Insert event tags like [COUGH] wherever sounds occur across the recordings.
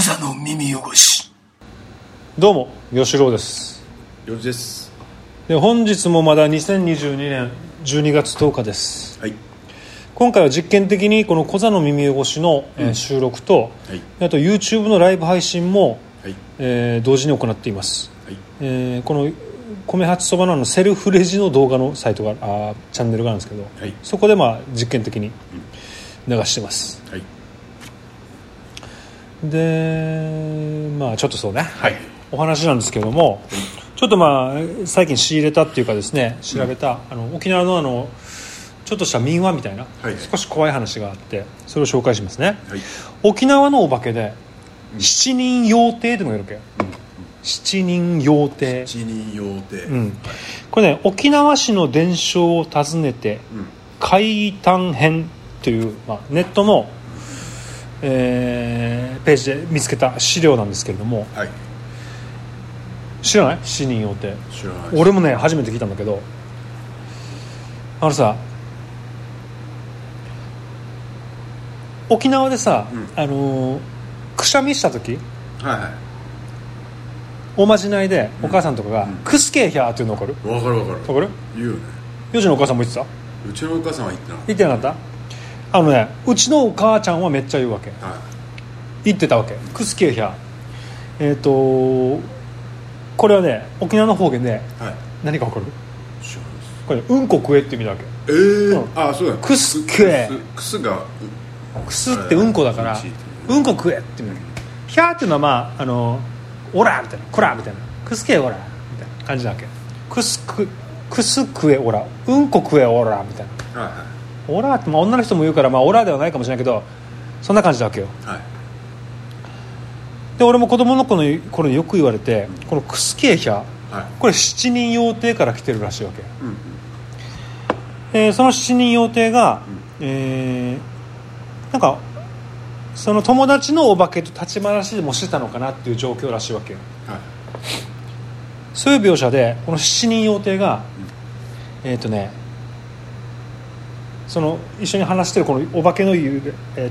コザの耳汚し。どうも吉郎です。よろしです。で本日もまだ2022年12月10日です。はい。今回は実験的にこの「コザの耳汚しの」えー収録と、はい。あと YouTube のライブ配信も、はい。えー同時に行っています、はい。えーこの米八そばのセルフレジの動画のサイトがあーチャンネルがあるんですけど、はい。そこでまあ実験的に流してます。はいでまあちょっとそうね、はい。お話なんですけどもちょっとまあ最近仕入れたっていうかですね調べた、あの沖縄のあのちょっとした民話みたいな、はい。少し怖い話があってそれを紹介しますね、はい。沖縄のお化けで七人妖帝ってのがいるわけ。よ、七人妖帝。一人用で、うん。これね沖縄市の伝承を訪ねてうん。海胆編という、まあ、ネットの、えーページで見つけた資料なんですけれども。はい。知らない？七人妖帝知らない俺もね初めて聞いたんだけど。あのさ沖縄でさ、うん。あのーくしゃみした時はいはおまじないでお母さんとかがうん「クスケーヒャー」っていうの分かる？いわかるわかる。分かる？言うよね。ヨジのお母さんも言ってた？うちのお母さんは言ってな言ってなかった？あのねうちのお母ちゃんはめっちゃ言うわけ。は言ってたわけ。クスケーヒャー。えっ、とこれはね沖縄の方言でいはい。何か分かる？これうんこ食えって意味だわけ。えー？うん。あそうだくすけくすくすがくすってうんこだからうんこ食えって意味だけヒャーっていうのはまああのオラみたいな。コラみたいな。クスケオラみたいな感じなわけ。クスククス食えオラ。うんこ食えオラみたいな。はいはオラって、まあ、女の人も言うから、まあ、オラではないかもしれないけどそんな感じだわけよ。いはい。で俺も子供の頃に頃によく言われてこのクスケーヒャはい。これ七人妖帝から来てるらしいわけ、うん。うんえーその七人妖帝が、えーなんかその友達のお化けと立ち回しでもしてたのかなっていう状況らしいわけよ。はい。そういう描写でこの七人妖帝が、えっ、とねその一緒に話してるこのお化けの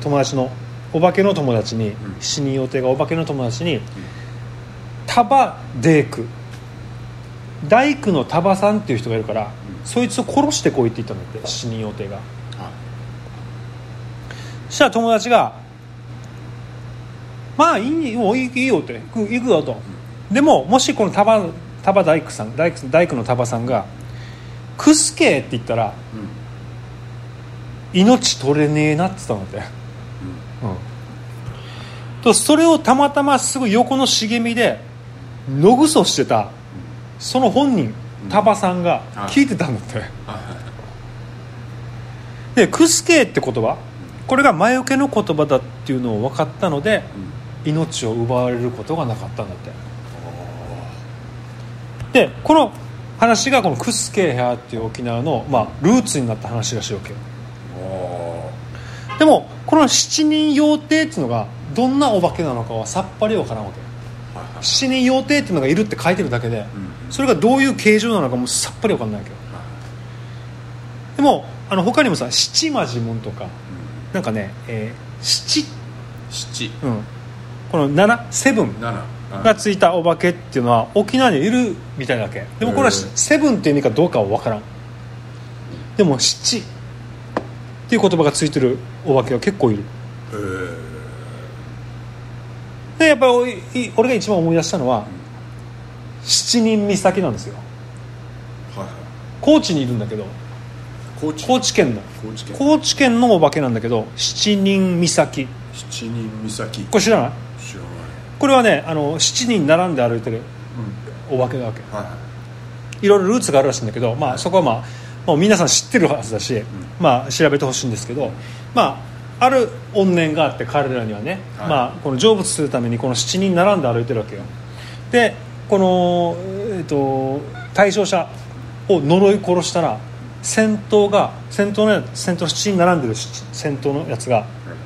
友達のお化けの友達に、ん。七人妖帝がお化けの友達に、タバデーク大工のタバさんっていう人がいるから、そいつを殺してこいって言ったんだって七人妖帝が。はい。そしたら友達が「まあいいよいいよ」って行くよと、でももしこのタバタバ大工さん大工大工のタバさんが「クスケって言ったら命取れねえなって言ったんだって、うん。とそれをたまたますぐ横の茂みで野ぐそしてたその本人タバさんが聞いてたんだって、でクスケって言葉これが魔除けの言葉だっていうのを分かったので、命を奪われることがなかったんだって。でこの話がこのクスケーヘアっていう沖縄の、まあ、ルーツになった話らしいわけよ。おでもこの七人妖帝っていうのがどんなお化けなのかはさっぱり分からんわけ。七人妖帝っていうのがいるって書いてるだけで、うん。それがどういう形状なのかもさっぱり分かんないわけよ。でもあの他にもさ七魔呪文とかなんかね、えー七、七。うん、この七セブン七。がついたお化けっていうのは沖縄にいるみたいだけ。でもこれはセブンっていう意味かどうかは分からん。でも七っていう言葉がついてるお化けは結構いる。えー。でやっぱりい俺が一番思い出したのは七人岬なんですよ。はいはい。高知にいるんだけど高知高知県の。高知県。高知県のお化けなんだけど七人岬七人岬これ知らない？知らない。これはねあの7人並んで歩いてるお化けなわけ。はいはい。いろいろルーツがあるらしいんだけど、まあ、そこはまあもう皆さん知ってるはずだし、まあ、調べてほしいんですけど、まあ、ある怨念があって彼らにはね、はい。まあ、この成仏するためにこの7人並んで歩いてるわけよ。でこの、えー、と対象者を呪い殺したら戦闘が戦闘のや戦闘の7人並んでる戦闘のやつが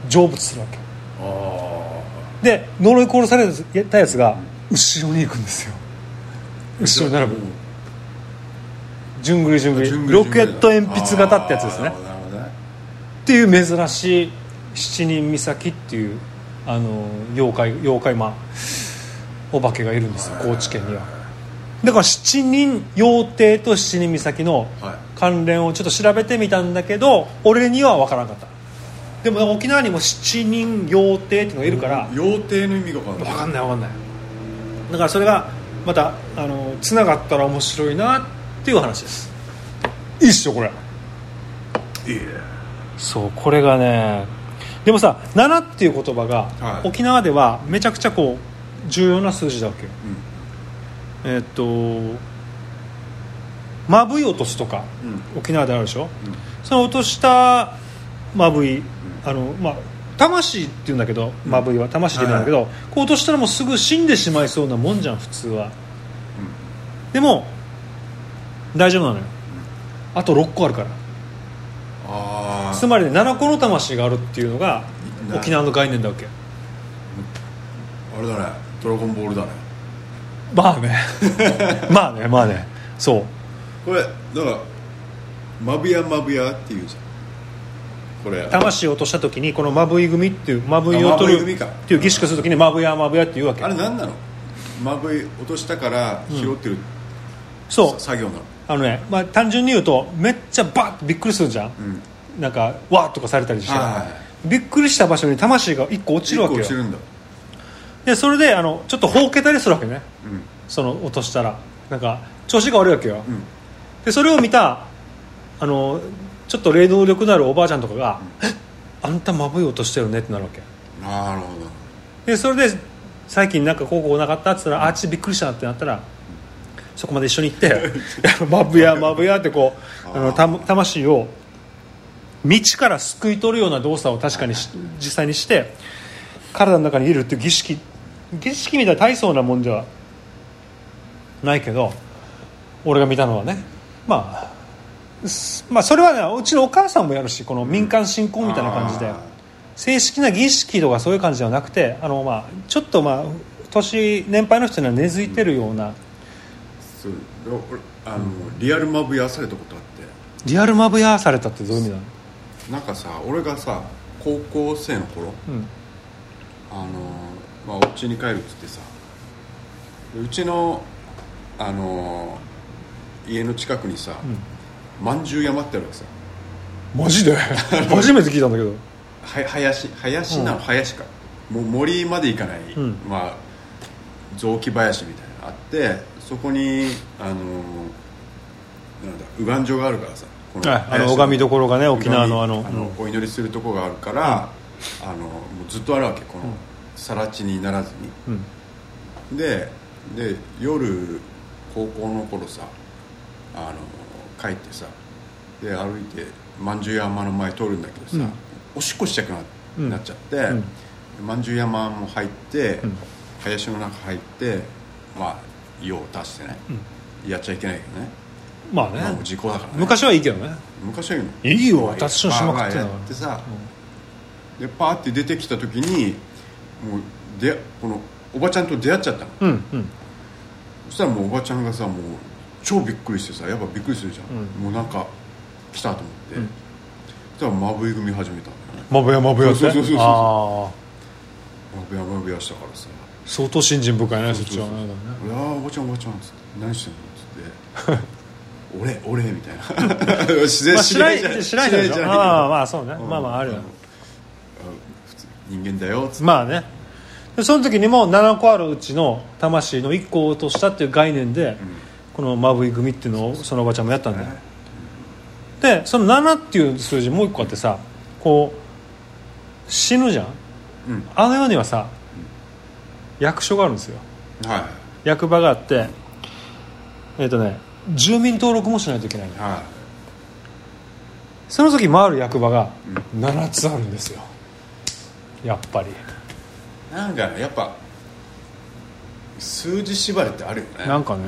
成仏するわけ。あで呪い殺されたやつが後ろに行くんですよ。後ろに並ぶじゅんぐりじゅんぐりロケット鉛筆型ってやつですね。っていう珍しい七人岬っていうあの妖怪妖怪まあお化けがいるんですよ高知県には。だから七人妖帝と七人岬のはい。関連をちょっと調べてみたんだけど俺には分からなかった。でも沖縄にも七人妖帝っていうのがいるから妖帝の意味が分かんない。分かんない分かんない。だからそれがまたあのつながったら面白いなっていう話です。いいっしょこれ。いいね。そうこれがねでもさ7っていう言葉が、はい。沖縄ではめちゃくちゃこう重要な数字だわけよ。えーっとまぶい落とすとかうん。沖縄であるでしょ、うん。その落としたまぶいあのまあ魂って言うんだけどまぶいは魂って言うんだけど、こう落としたらもうすぐ死んでしまいそうなもんじゃん普通は、でも大丈夫なのよ。あと6個あるから。ああつまりね7個の魂があるっていうのがな沖縄の概念だわけ。あれだね。ドラゴンボールだね。まあね。[LAUGHS] まあねまあね。そう。これだからマブヤマブヤっていうじゃん。これ。魂を落とした時にこのまぶい組っていうまぶいを取るっていう儀式する時にまぶやまぶやって言うわけ。あれ何なの？マブイ落としたから拾ってる、そう。作業なの。あのね、まあ、単純に言うとめっちゃバッとびっくりするじゃん、うん。なんかわーっとかされたりして、はいびっくりした場所に魂が1個落ちるわけよ。一個落ちるんだ。でそれであのちょっとほうけたりするわけね。うん。その落としたら。なんか調子が悪いわけよ、うん。でそれを見たあのちょっと霊能力のあるおばあちゃんとかが「えあんたまぶい落としてるね」ってなるわけ。なるほでそれで最近なんかこうこうなかったって言ったら「あっちびっくりした」ってなったらそこまで一緒に行って「まぶやまぶや」ってこうあのた魂を道から救い取るような動作を確かにし実際にして体の中に入れるっていう儀式儀式みたいな大層なもんではないけど俺が見たのはねまあすまあそれはねうちのお母さんもやるしこの民間信仰どみたいな感じで。あ正式な儀式とかそういう感じではなくてあの、まあ、ちょっと、まあ、年年配の人には根付いてるようなーそうあの、リアルマブヤされたことあっリアルマブヤされたってどういう意味なの、てなんかさ俺がさ高校生の頃うん。あのまあお家に帰るっつってさでうちのあの家の近くにさ、まんじゅう山ってあるわけさ。マジで？[LAUGHS] 初めて聞いたんだけど。は林林なの、うん。林か。もう森まで行かない、うん。まあ雑木林みたいなのがあってそこにあのなんだ右岸所があるからさこはいあの林拝みどころがね沖縄のあのお祈りするとこがあるから、あのもうずっとあるわけこの更地にならずに。うん。でで夜高校の頃さあの帰ってさで歩いてまんじゅう山の前通るんだけどさ、うん。おしっこしたくな,、うん。なっちゃってうん。まんじゅう山も入って、うん。林の中入ってまあ用を足してね、やっちゃいけないけどね、まあまあ、もうね時効だからね。昔はいいけどね。昔はいいの。いいよまあ私のしまくってんだからまあやってさ、でパーって出てきた時にもうでこのおばちゃんと出会っちゃったの。うんうん。そしたらもうおばちゃんがさもう超びっくりしてさやっぱびっくりするじゃん、うん。もうなんか来たと思って、うん。そしたらまぶい組始めたんだよね。マブヤマブヤって？そうそうそうそうまぶやまぶやしたからさ相当信心深いねそっちはね。そうそうそう。うわーおばちゃんおばちゃん」っつって「何してんの?」っつって「[LAUGHS] 俺俺」みたいな。[LAUGHS] 自然まあ知らない知り合いらないでしょ。知り合いじゃああまあそうね。うん。まあまああるよ。人間だよっつって。まあね。でその時にも7個あるうちの魂の1個を落としたっていう概念で、このマブイ組っていうのをそのおばちゃんもやったんだよ、でその7っていう数字もう1個あってさこう死ぬじゃん。うん。あの世にはさ役所があるんですよ。は役場があってえっ、とね住民登録もしないといけないの。い。はその時回る役場が7つあるんですよ。やっぱり。いなんかねやっぱ数字縛りってあるよね。なんかね。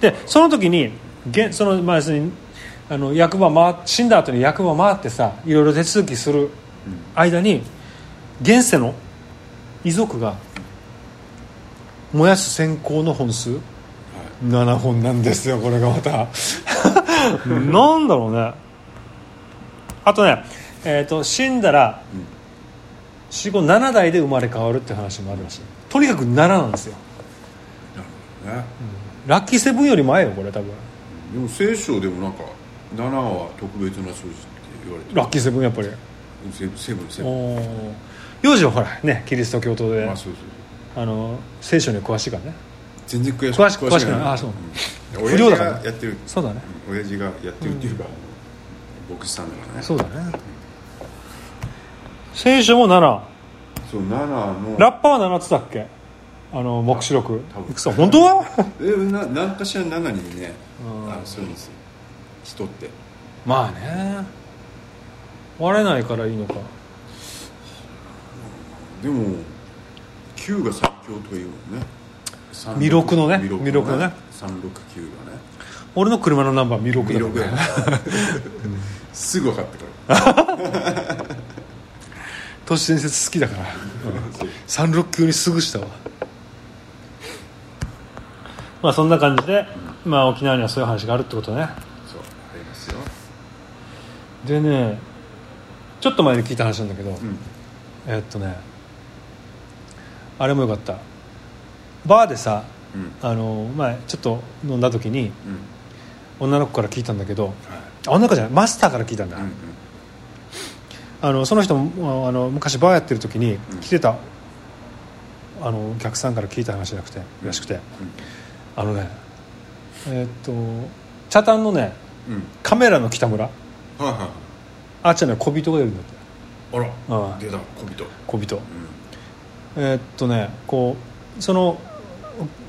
でその時にげそのまあ要するにあの役場回っ死んだ後に役場回ってさいろいろ手続きする間に現世の遺族が燃やす線香の本数？7本なんですよこれがまた。[LAUGHS] なんだろうね。あとね、えー、と死んだら、457代で生まれ変わるって話もあるらしいとにかく7なんですよ。なるほどね、ラッキーセブンより前よこれ多分。でも聖書でもなんか7は特別な数字って言われてる。ラッキーセブンやっぱり。セセブンセブン。幼児はほらねキリスト教徒で、まあそうそうあの聖書に詳しいからね。全然詳し詳し詳しくない。あそう。うん。不良だからがやってる。そうだね。うん親父がやってるっていうか、牧師さんだからね。そうだね。聖書も7そう7の。ラッパは7つだっけ？あの黙示録。いくつ本当？はえな何かしら7にねうん。あのするんですよ。人って。まあね。割れないからいいのか。でも9が最強とか言うもんね。36弥勒のね。弥弥勒のね。369がね。俺の車のナンバー弥勒弥勒だからやすぐ分かったから都市伝説好きだから。そう。369にすぐしたわ。まあそんな感じで、まあ、沖縄にはそういう話があるってことね。そうありますよ。でねちょっと前に聞いた話なんだけど、うん。えっとねあれもよかった。バーでさうん。あの前ちょっと飲んだ時にうん。女の子から聞いたんだけど女の子じゃないマスターから聞いたんだ、あのその人もあの昔バーやってる時にうん。来てた、あのお客さんから聞いた話じゃなくてらしくて、あのねえーっと茶炭のねカメラの北村。あっちゃんね小人がいるんだって。あら。出た小人。小人。うんえーっとねこうその、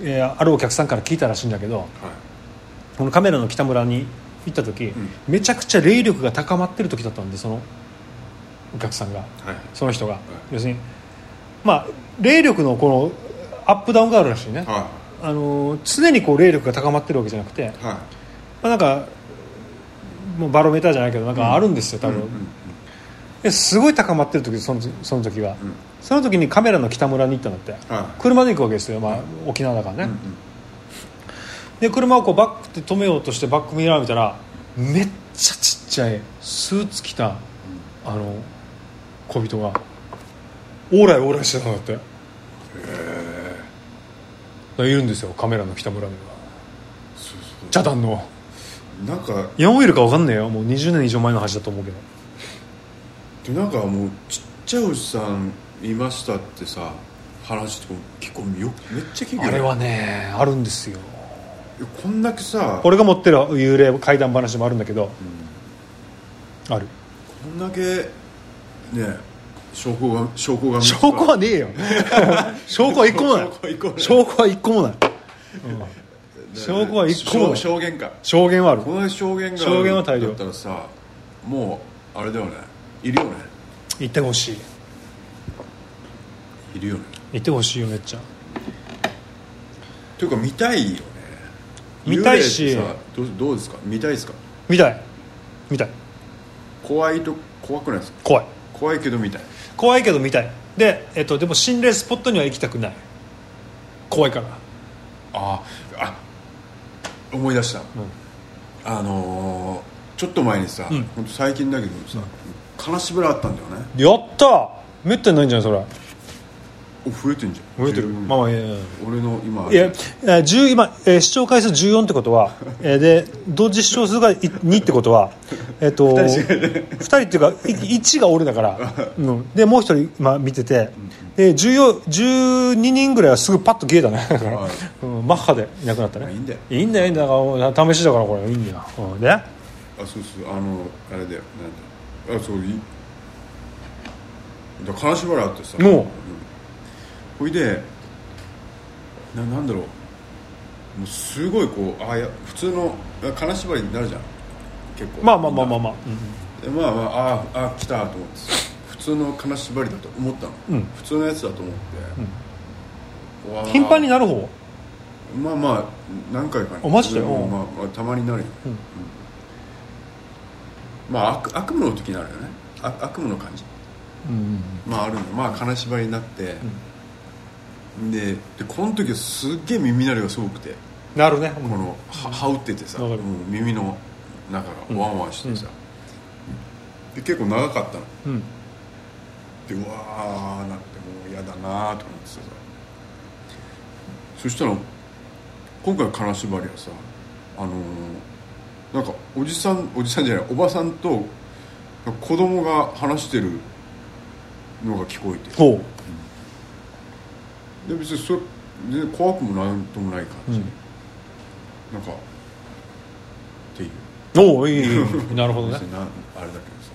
えーあるお客さんから聞いたらしいんだけどはい。このカメラの北村に行った時、ん。めちゃくちゃ霊力が高まってる時だったんでそのお客さんが。はいその人が、要するにまあ霊力のこのアップダウンがあるらしいね、はあの常にこう霊力が高まってるわけじゃなくて、いはい。まあ、なんかもうバロメーターじゃないけどなんかあるんですよ多分、うんうんですごい高まってる時そのその時は、うん。その時にカメラの北村に行ったんだって、は車で行くわけですよ、まあ、沖縄だからね、うんうん。で車をこうバックで止めようとしてバックミラー見たらめっちゃちっちゃいスーツ着たあの小人がオーライオーライしてたんだって。へえいるんですよカメラの北村には。そうそう。茶壇の。なんかヤンオイルか分かんねえよ。もう20年以上前の話だと思うけどでなんかもうちっちゃいおじさんいましたってさ話とか結構よめっちゃ聞くよね。あれはねあるんですよ。こんだけさ俺が持ってる幽霊怪談話もあるんだけど、ある。こんだけね証拠が証拠が証拠はねえよ。[LAUGHS] 証拠は一個もない。証拠は一個もない。証拠は一個もない。証拠は一個もない。証証言か。証言はある。この証言が証言は大量だったらさもうあれだよねいるよね。言ってほしい。いるよね。言ってほしいよめっちゃ。というか見たいよね。見たいし。幽霊ってさどうどうですか？見たいですか？見たい。見たい。怖いと怖くないですか？怖い。怖いけど見たい。怖いけど見たい。で,、えっと、でも心霊スポットには行きたくない。怖いから。ああ思い出した、あのーちょっと前にさ、うん。最近だけどさ、金縛りあったんだよね。やった！めったにないんじゃないそれ。お増えてんじゃん。増えてる。まあまあいや俺の今いや、えー10今、えー視聴回数14ってことは、[LAUGHS] えーで同時視聴数がい2ってことは、[LAUGHS] えっと2人っていうかい1が俺だから、[LAUGHS] うん、でもう1人今見ててで14 12人ぐらいはすぐパッと消えたね。だから、はい。うん、マッハでいなくなったね。いいんだよ。いいんだよいいんだよ。だから試しだからこれ。いいんだよ、うん、であそうそうあのあれだよなんだ。あそういだ金縛りあってさ。もう。ほいでななんだろう。もうすごいこうあいや普通のあ金縛りになるじゃん。結構。まあまあまあまあまあ、でまあまあああ来たと思ってさ。普通の金縛りだと思ったの、うん。普通のやつだと思って、うわー。頻繁になる方？まあまあ何回かねあマジで？まあ、まあ、たまになるよ、うん。うんまあ悪悪夢の時になるよね。あ悪夢の感じ。うんまああるの。まあ金縛りになって、ででこの時はすっげえ耳鳴りがすごくて。なるね。このは羽打っててさ、う耳の中がワンワンしてさ、で結構長かったの。うん。ってうわーなってもう嫌だなと思ってさ。そしたら今回の金縛りはさあのーなんかおじさんおじさんじゃないおばさんと子供が話してるのが聞こえてほで別にそれ全然怖くもなんともない感じ、うん。なんかっていう。うおおいい [LAUGHS] なるほどね。あれだけどさ。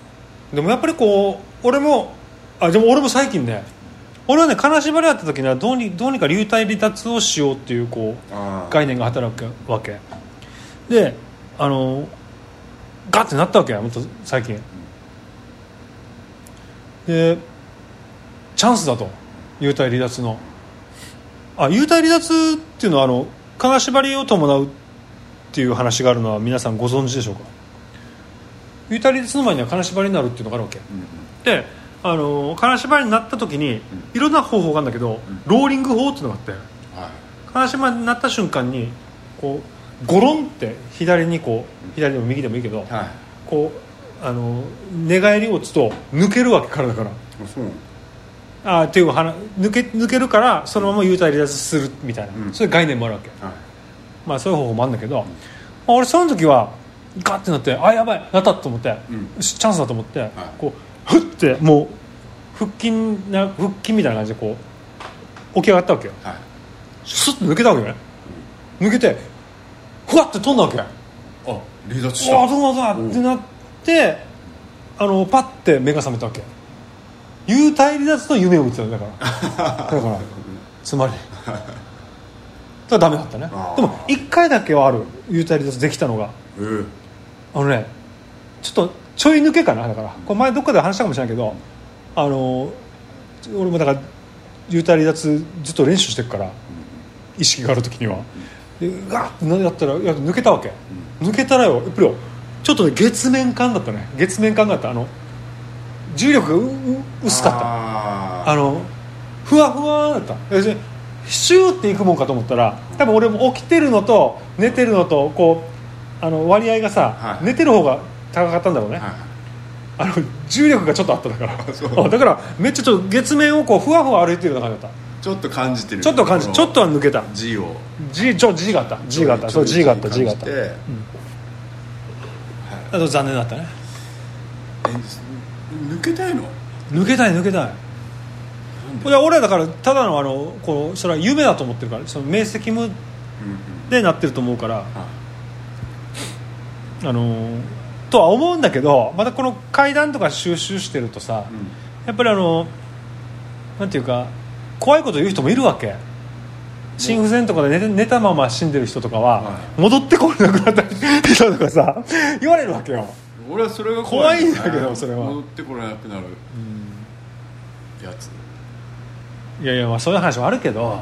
でもやっぱりこう俺もあでも俺も最近ね俺はね金縛りやった時にはどうにどうにか流体離脱をしようっていうこう概念が働くわけ。であのガッてなったわけよもっと最近。でチャンスだと幽体離脱の。あ幽体離脱っていうのはあの金縛りを伴うっていう話があるのは皆さんご存知でしょうか？幽体離脱の前には金縛りになるっていうのがあるわけ。であの金縛りになった時にいろんな方法があるんだけど、ローリング法っていうのがあって。はい。金縛りになった瞬間にこうゴロンって左にこう左でも右でもいいけどはい。こうあの寝返りを打つと抜けるわけ体から。あそうあーっていう話抜け抜けるからそのまま幽体離脱するみたいな、うん。そういう概念もあるわけ。はい。まあそういう方法もあるんだけど、まあ俺その時はガッてなってあやばいなったと思って、うん。チャンスだと思って、こうふってもう腹筋な腹筋みたいな感じでこう起き上がったわけよ。はい。スッと抜けたわけね。抜けてふわって飛んだわけ。あ離脱した。どうだってなってあのパッて目が覚めたわけ。幽体離脱の夢を見てたんだから。[LAUGHS] だからつまり。だからダメだったね。でも1回だけはある。幽体離脱できたのが。えーあのねちょっとちょい抜けかなだから。これ前どっかで話したかもしれないけどあの俺もだから幽体離脱ずっと練習してるから意識がある時にはでガッてやったらいや抜けたわけ、抜けたらよ。やっぱりよちょっとね月面感だったね。月面感があった。あの重力がうう薄かった。ああのふわふわだった。でシューっていくもんかと思ったら多分俺も起きてるのと寝てるのとこうあの割合がさ、はい。寝てる方が高かったんだろうね、ーはい。あの重力がちょっとあっただから。[LAUGHS] だからめっちゃちょっと月面をこうふわふわ歩いてるような感じだっちょっと感じてる。たちょっと感じちょっとは抜けた。G を。G ちょ G があった G があったそう G があった G があった感じてあと残念だったね。え抜けたいの？抜けたい抜けたい。俺はだからただのあのこうそれは夢だと思ってるからその明晰夢うんうん。でなってると思うからはあ。のーとは思うんだけどまたこの階段とか収集してるとさ、いうん。やっぱりあのなんていうか怖いこと言う人もいるわけ。心不全とかで寝て寝たまま死んでる人とかは、は戻ってこれなくなった人とかさ言われるわけよ。俺はそれが怖い。んだけどそれは。戻ってこれなくなる。やつ。いやいやまあそういう話もあるけど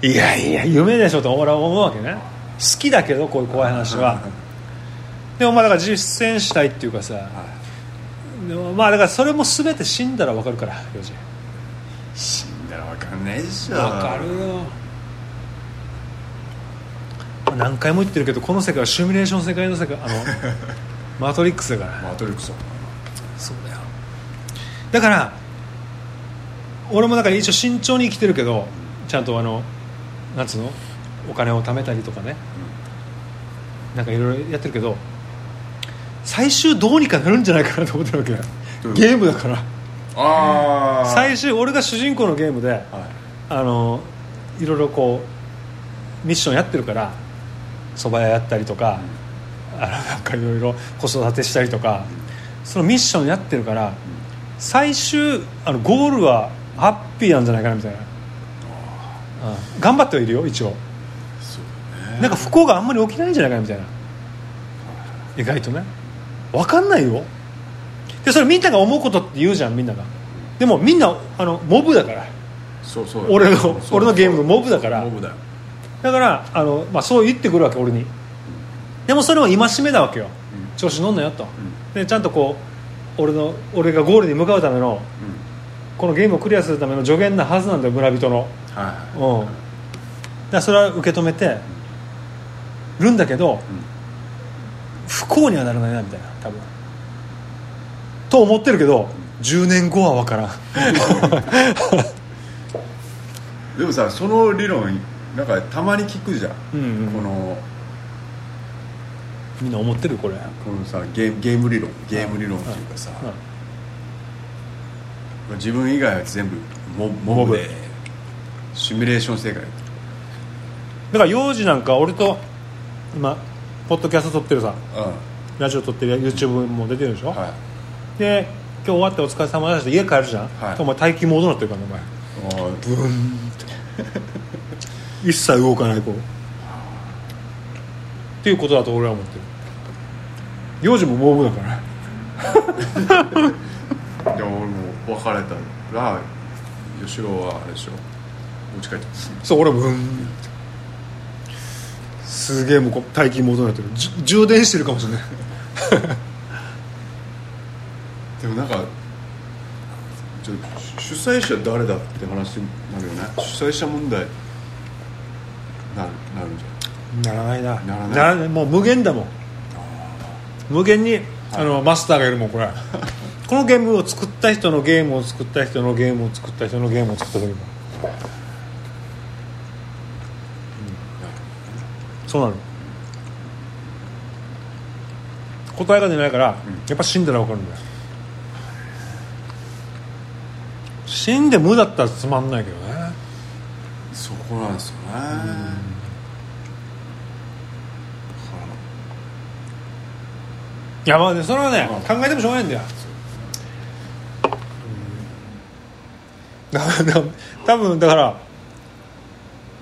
いやいや夢でしょと俺は思うわけね。好きだけどこういう怖い話は。でもまあだから実践したいっていうかさはでもまあだからそれも全て死んだら分かるからヨジい。死んだら分かんないでしょ分かるよ。何回も言ってるけどこの世界はシミュレーション世界の世界あの [LAUGHS] マトリックスだから。マトリックス。だそうだよ。だから俺もだから一応慎重に生きてるけどちゃんとあのなんつうの？お金を貯めたりとかね、なんかいろいろやってるけど最終どうにかなるんじゃないかなと思ってるわけ。ゲームだから最終俺が主人公のゲームではい。あのいろいろこうミッションやってるから蕎麦屋やったりとか、あのなんかいろいろ子育てしたりとかそのミッションやってるから最終あのゴールはハッピーなんじゃないかなみたいな、うん。頑張ってはいるよ一応。そうだね。なんか不幸があんまり起きないんじゃないかなみたいな。意外とね。分かんないよでそれみんなが思うことって言うじゃんみんなが。でもみんなあのモブだから。そうそう。俺の俺のゲームのモブだから。モブだよ。だからあの、まあ、そう言ってくるわけ俺に。でもそれは戒めだわけよ、調子乗んなよと、でちゃんとこう俺の俺がゴールに向かうためのうん。このゲームをクリアするための助言なはずなんだよ村人の。はうん。だからそれは受け止めてるんだけど、不幸にはならないなみたいな多分と思ってるけど10年後は分からん。でもさその理論なんかたまに聞くじゃん、うんうん。このみんな思ってるこれ。このさゲーゲーム理論ゲーム理論っていうかさ、自分以外は全部モモモブブでシミュレーション世界だから幼児なんか俺と今ポッドキャスト撮ってるさうラジオ撮ってる YouTube も出てるでしょ、んはいで今日終わってお疲れ様でした。家帰るじゃん、はい。お前待機モードになってるからねお前。あブーンって。一切動かないこうっていうことだと俺は思ってる。幼児もモブだから。ー [LAUGHS] いや俺も別れたら吉郎はあれでしょ。お家帰って。そう俺もブーンって。すげえもうこう待機モードになってる。充電してるかもしれないでもなんかちょ主催者誰だって話になるよね。主催者問題なるなるんじならないな。ならない？もう無限だもん。無限にあのマスターがいるもんこれ。[LAUGHS] このゲームを作った人のゲームを作った人のゲームを作った人のゲームを作った時も、そうなの。答えが出ないから、やっぱ死んだら分かるんだよ死んで無だったらつまんないけどね。そこなんですよね。いやまあねそれはね、うん。考えてもしょうがないんだよ。[LAUGHS] だからだから多分だから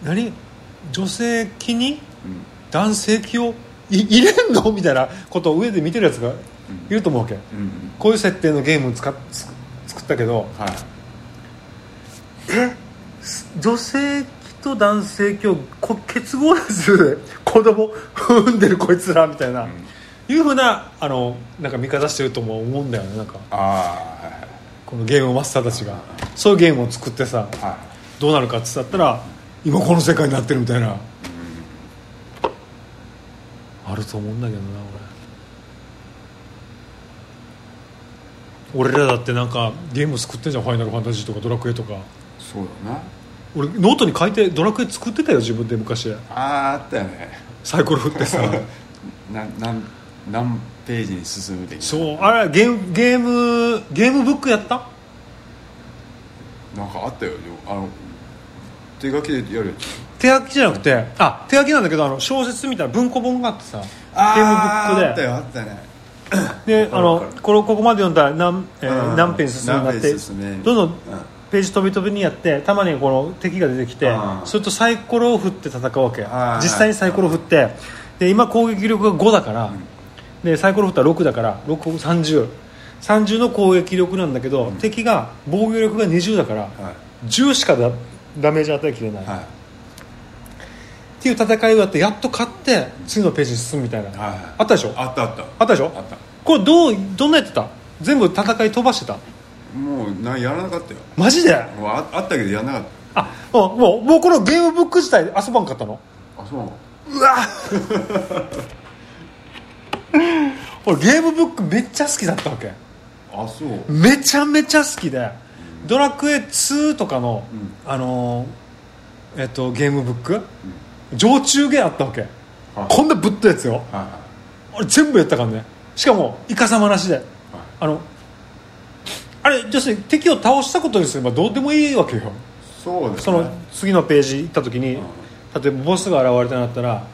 何？女性器に？うん。男性器をい入れんの？みたいなことを上で見てるやつがいると思うわけ、うん。うん。こういう設定のゲームを作ったけどはいえ？女性器と男性器をこ結合する子供産んでるこいつらみたいな、いうふうなあのなんか見方してるとも思うんだよねなんか。このゲームマスターたちが。そういうゲームを作ってさどうなるかって言ったら今この世界になってるみたいな、あると思うんだけどな俺。俺らだってなんかゲーム作ってんじゃん「ファイナルファンタジー」とか「ドラクエ」とかそうだな。俺ノートに書いてドラクエ作ってたよ自分で昔。あああったよね。サイコロ振ってさ。[LAUGHS] ななん何ページに進む的な。そうあれゲームゲームゲームブックやった？なんかあったよ。あの手書きでやるやつ。手書きじゃなくてあ手書きなんだけどあの小説みたいな文庫本があってさ。ゲームブックで。あったよあったねであのこれここまで読んだら何,、えーうん。何ページ進むようになってどんどんうんページ飛び飛びにやってたまにこの敵が出てきてうん。それとサイコロを振って戦うわけ。はい実際にサイコロ振ってで今攻撃力が5だから、でサイコロ振ったら6だから63030 30の攻撃力なんだけど、敵が防御力が20だから、は10しかダダメージ与えきれない、い。はっていう戦いをやってやっと勝って次のページに進むみたいな、あったでしょ？あったあった。あったでしょ？あった。これどうどんなやってた？全部戦い飛ばしてた？もうなやらなかったよ。マジで？もうああったけどやらなかっあもうもうこのゲームブック自体遊ばんかったの？たあそううわ。俺ゲームブックめっちゃ好きだったわけ。あそう。めちゃめちゃ好きで「ドラクエ2」とかの、うん。あのーえっとゲームブック、上中ゲーあったわけ、はい。こんなぶったやつよ。はいはい。俺全部やったからね。しかもイカサマなしで。あのあれ要するに敵を倒したことにすればどうでもいいわけよ。そうですね。その次のページ行った時に、例えばボスが現れたんだったら、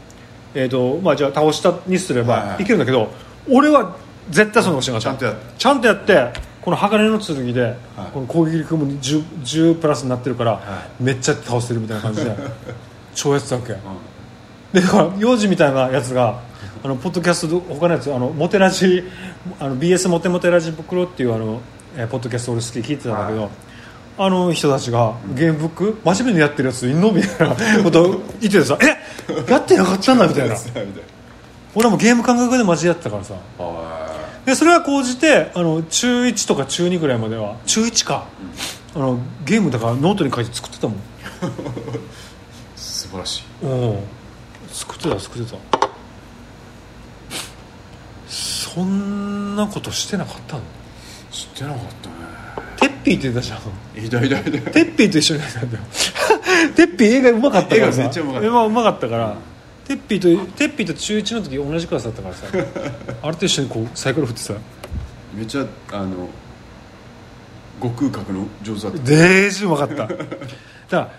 えーとまあ、じゃあ倒したにすればはい。はいいけるんだけど、俺は絶対そのことしなかったちゃんとやったちゃんとやってこの鋼の剣で、はい。この攻撃力も 10, 10プラスになってるから、はめっちゃ倒せるみたいな感じで [LAUGHS] 超やってたわけ、でだから幼児みたいなやつがあのポッドキャスト他のやつあのモテラジあの BS モテモテラジ袋っていうあの、えーポッドキャスト俺好きで聞いてたんだけど、はい。あの人たちがゲームブック真面目にやってるやついんのみたいな [LAUGHS] こと言っててさえ？やってなかったんだみたいな。[LAUGHS] 俺もゲーム感覚でマジでやってたからさ。でそれは高じてあの中1とか中2ぐらいまでは中1か、あのゲームだからノートに書いて作ってたもん。い [LAUGHS] 素晴らしい。うん。作ってた作ってた。そんなことしてなかったの？知ってなかったね。ピーって言ってたじゃん。いたいたいたテッピーと一緒にやったんだよ。[LAUGHS] テッピー絵がうまかったからさ。絵がめっちゃうまかった。絵がうまかったからテッピーとテッピーと中1の時同じクラスだったからさ。[LAUGHS] あれと一緒にこうサイコロ振ってさ。めっちゃあの悟空描くの上手だった。でーじうまかった。だから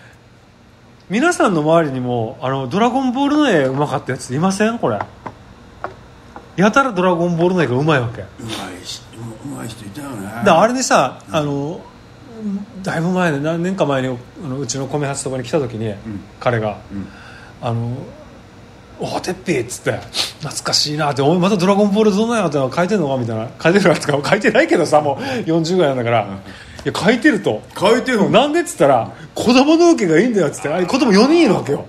皆さんの周りにもあの「ドラゴンボール」の絵うまかったやついません？これやたら「ドラゴンボール」の絵がうまいわけ。うまいしうまい人いたよね。だあれでさあのだいぶ前で何年か前にあのうちの米発とかに来た時に、彼がうん「あのおてっぴー」っつって「懐かしいな」って「おいまたドラゴンボールどんなんやって書いてんのか?」みたいな「書いてるやつか？書いてないけどさもう40ぐらいなんだから「いや書いてると」書いてるの。なんでっつったら子供の受けがいいんだよっつってあれ子供4人いるわけよ。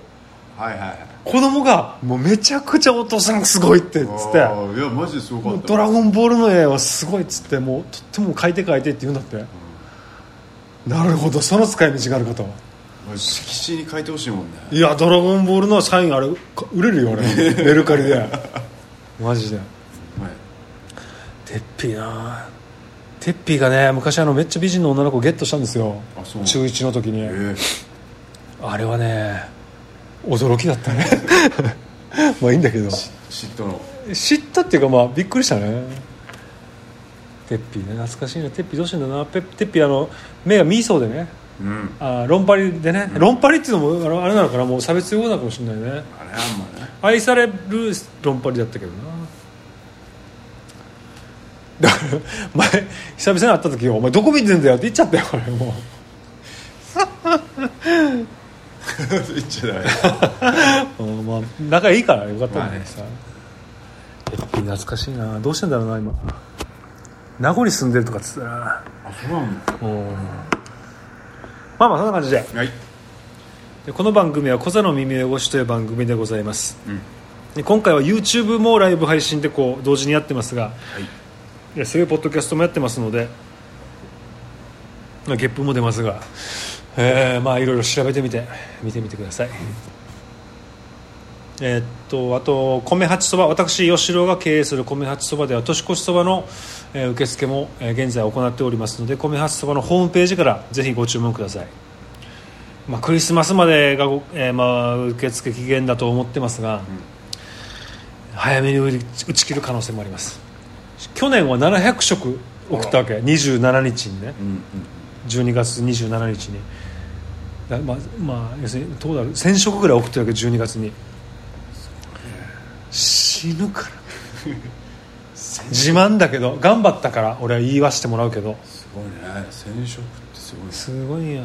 はいはいはい子供がもうめちゃくちゃお父さんすごいってっつっていやマジですごかった。ドラゴンボールの絵はすごいっつってもうとっても書いて書いてって言うんだって、なるほどその使い道があるかと色紙に書いてほしいもんね。いやドラゴンボールのサインあれか売れるよ俺。[LAUGHS] メルカリで。マジで。はい。テッピーな。テッピーがね昔あのめっちゃ美人の女の子をゲットしたんですよ。中1の時に、えーあれはね驚きだったね。[LAUGHS] まあいいんだけど。嫉妬の。嫉妬っていうかまあびっくりしたね。テッピーね。懐かしいね。テッピーどうしてんだな。ペテッピーあの目がミーソーでね。うん。あロンパリでね、ロンパリっていうのもあれなのかな。もう差別用語なのかもしれないね。あれあんまね。愛されるロンパリだったけどな。だから前久々に会った時お前どこ見てんだよって言っちゃったよこれも。う [LAUGHS] 言っちゃダメ。[LAUGHS] うんまあ仲いいからよかったんだけどまさ、テッピー懐かしいな。どうしてんだろうな今。名護に住んでるとかっつってたなあそうなんだうん。まあまあそんな感じで。はい。でこの番組は「小座の耳汚し」という番組でございます。うん。で今回は YouTube もライブ配信でこう同時にやってますが。はい。いやそういうポッドキャストもやってますのでまあゲップも出ますが、えーまあいろいろ調べてみて見てみてください、えーっとあと米八そば私吉郎が経営する米八そばでは年越しそばの、えー受付も、えー現在行っておりますので米八そばのホームページからぜひご注文ください。まあ、クリスマスまでが、えーまあ、受付期限だと思ってますが、早めに売り打ち切る可能性もあります。去年は700食送ったわけ27日にね。うんうん。12月27日に。だまあ、まあ、要するにトータル1000食ぐらい送ってるわけ12月に。死ぬから。自慢だけど頑張ったから俺は言いわしてもらうけど。すごいね。染色ってすごいね。すごいよ。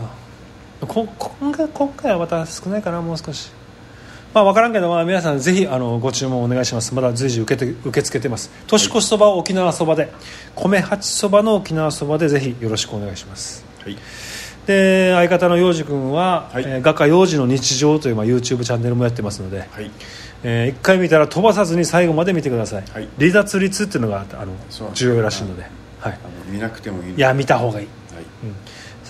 こ今回今回はまた少ないかなもう少し。まあ分からんけど、まあ、皆さんぜひあのご注文お願いします。まだ随時受けて受け付けてます。年越しそばは沖縄そばで。米八そばの沖縄そばでぜひよろしくお願いしますはい。で相方の洋二君は、はい。えー画家洋二の日常という、まあ、YouTube チャンネルもやってますので、はい。え1回見たら飛ばさずに最後まで見てください、はい。離脱率っていうのがあの重要らしいので、はい、あの見なくてもいいのいや見た方がいい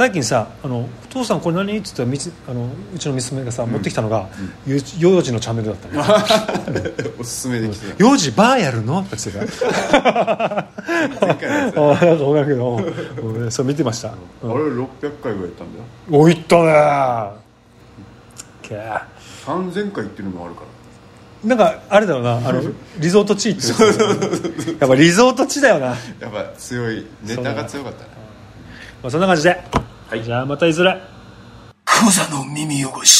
最近さあの「お父さんこれ何?」っつったらみつあのうちの娘がさ、持ってきたのが、ゆ幼児のチャンネルだったね [LAUGHS] おすすめできてた幼児バーやるの?」って言ってた。前回のやつ [LAUGHS] あなんか分かるけど。うん。そう見てました、あれ600回ぐらいやったんだよ。おいったね。けー3000回っていうのもあるから。なんかあれだよな。あの [LAUGHS] リゾート地ってやっぱリゾート地だよな、やっぱ強いネタが強かったね。まあ、そんな感じで、はい。じゃあまたいずれ。クザの耳汚し。